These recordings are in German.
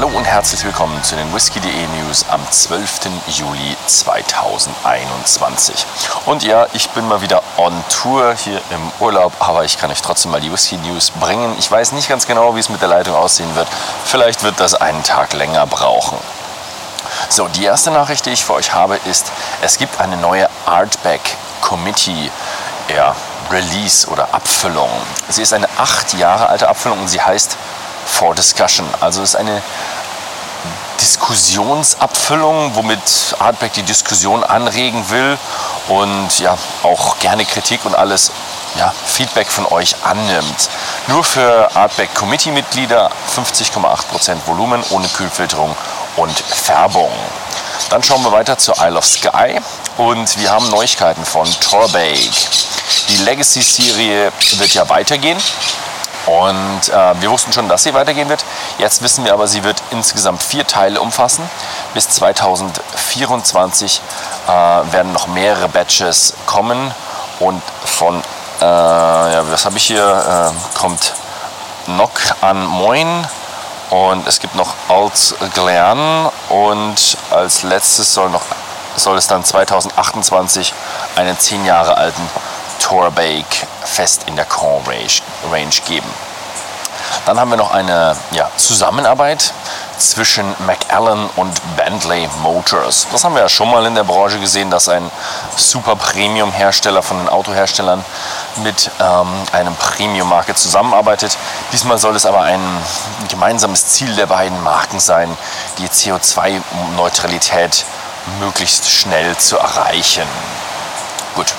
Hallo und herzlich willkommen zu den Whisky.de News am 12. Juli 2021. Und ja, ich bin mal wieder on Tour hier im Urlaub, aber ich kann euch trotzdem mal die Whisky News bringen. Ich weiß nicht ganz genau, wie es mit der Leitung aussehen wird. Vielleicht wird das einen Tag länger brauchen. So, die erste Nachricht, die ich für euch habe, ist, es gibt eine neue Artback Committee ja, Release oder Abfüllung. Sie ist eine acht Jahre alte Abfüllung und sie heißt for Discussion. Also ist eine Diskussionsabfüllung, womit Artback die Diskussion anregen will und ja auch gerne Kritik und alles ja, Feedback von euch annimmt. Nur für Artback Committee Mitglieder 50,8% Volumen ohne Kühlfilterung und Färbung. Dann schauen wir weiter zur Isle of Skye und wir haben Neuigkeiten von Torbake. Die Legacy-Serie wird ja weitergehen. Und äh, wir wussten schon, dass sie weitergehen wird. Jetzt wissen wir aber, sie wird insgesamt vier Teile umfassen. Bis 2024 äh, werden noch mehrere Batches kommen. Und von, äh, ja, was habe ich hier, äh, kommt Nock an Moin und es gibt noch Alt Glean und als letztes soll, noch, soll es dann 2028 einen 10 Jahre alten Torbake fest in der Core Range geben. Dann haben wir noch eine ja, Zusammenarbeit zwischen McAllen und Bentley Motors. Das haben wir ja schon mal in der Branche gesehen, dass ein super Premium-Hersteller von den Autoherstellern mit ähm, einem Premium-Marke zusammenarbeitet. Diesmal soll es aber ein gemeinsames Ziel der beiden Marken sein, die CO2-Neutralität möglichst schnell zu erreichen. Gut,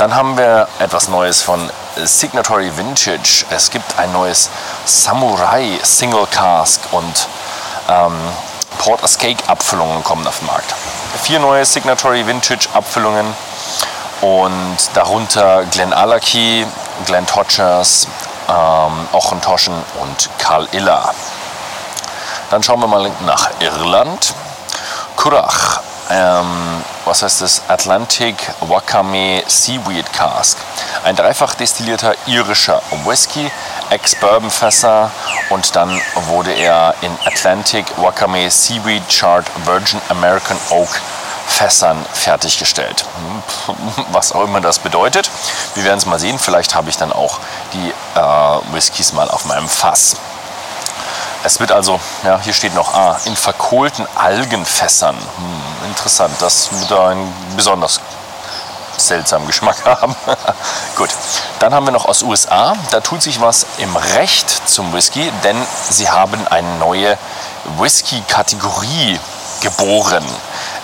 dann haben wir etwas Neues von Signatory Vintage. Es gibt ein neues Samurai Single Cask und ähm, Port Escape Abfüllungen kommen auf den Markt. Vier neue Signatory Vintage Abfüllungen und darunter Glen Allachie, Glen Todgers, ähm, Ochentoschen und Karl Iller. Dann schauen wir mal nach Irland. Currach ähm, was heißt das? Atlantic Wakame Seaweed Cask. Ein dreifach destillierter irischer Whisky, Ex-Bourbon-Fässer und dann wurde er in Atlantic Wakame Seaweed Chart Virgin American Oak Fässern fertiggestellt. Was auch immer das bedeutet. Wir werden es mal sehen. Vielleicht habe ich dann auch die äh, Whiskys mal auf meinem Fass. Es wird also, ja, hier steht noch A, in verkohlten Algenfässern. Hm, interessant, das wird einen besonders seltsamen Geschmack haben. Gut, dann haben wir noch aus USA. Da tut sich was im Recht zum Whisky, denn sie haben eine neue Whisky-Kategorie geboren.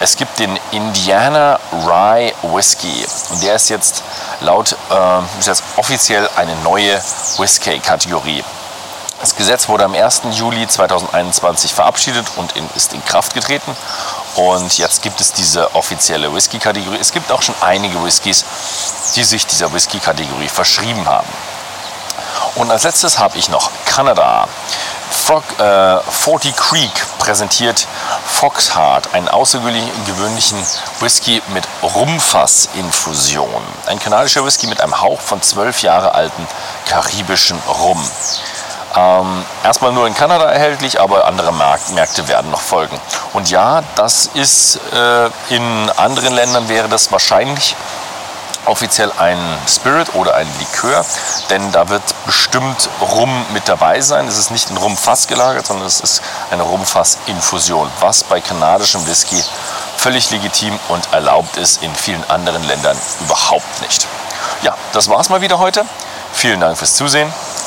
Es gibt den Indiana Rye Whisky und der ist jetzt laut äh, ist jetzt offiziell eine neue Whisky-Kategorie. Das Gesetz wurde am 1. Juli 2021 verabschiedet und in, ist in Kraft getreten. Und jetzt gibt es diese offizielle Whisky-Kategorie. Es gibt auch schon einige Whiskys, die sich dieser Whisky-Kategorie verschrieben haben. Und als letztes habe ich noch Kanada. Frog, äh, 40 Creek präsentiert Foxheart, einen außergewöhnlichen Whisky mit Rumfass-Infusion. Ein kanadischer Whisky mit einem Hauch von zwölf Jahre alten karibischen Rum. Ähm, erstmal nur in Kanada erhältlich, aber andere Märkte werden noch folgen. Und ja, das ist äh, in anderen Ländern wäre das wahrscheinlich offiziell ein Spirit oder ein Likör, denn da wird bestimmt Rum mit dabei sein. Es ist nicht ein Rumfass gelagert, sondern es ist eine Rumfassinfusion, was bei kanadischem Whisky völlig legitim und erlaubt ist, in vielen anderen Ländern überhaupt nicht. Ja, das war's mal wieder heute. Vielen Dank fürs Zusehen